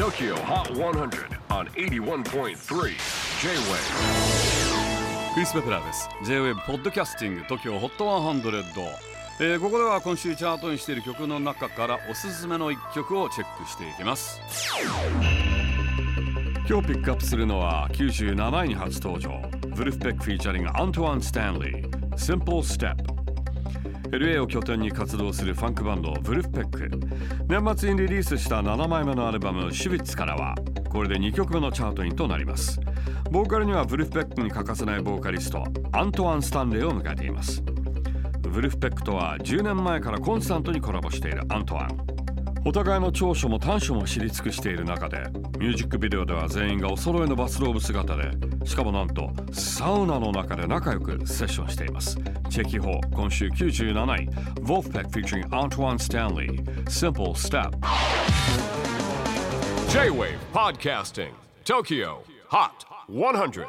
TOKYO HOT 100 on 81.3 J-WAVE クリス・ベプラーです。J-WAVE ポッドキャスティング TOKYO HOT 100、えーここでは今週チャートにしている曲の中からおすすめの一曲をチェックしていきます。今日ピックアップするのは97位に初登場。ブルフペックフィーチャリングアントワン・スタンリー。Simple Step LA を拠点に活動するファンクバンドブルフペック。年末にリリースした7枚目のアルバム「シュビッツ」からはこれで2曲目のチャートインとなります。ボーカルにはブルフペックに欠かせないボーカリストアントワン・スタンレーを迎えています。ブルフペックとは10年前からコンスタントにコラボしているアントワン。お互いの長所も短所も知り尽くしている中でミュージックビデオでは全員がお揃いのバスローブ姿でしかもなんとサウナの中で仲良くセッションしていますチェキホー今週97位 Wolfpack featuring Antoine Stanley Simple Step J-WAVE PODCASTING TOKYO HOT 100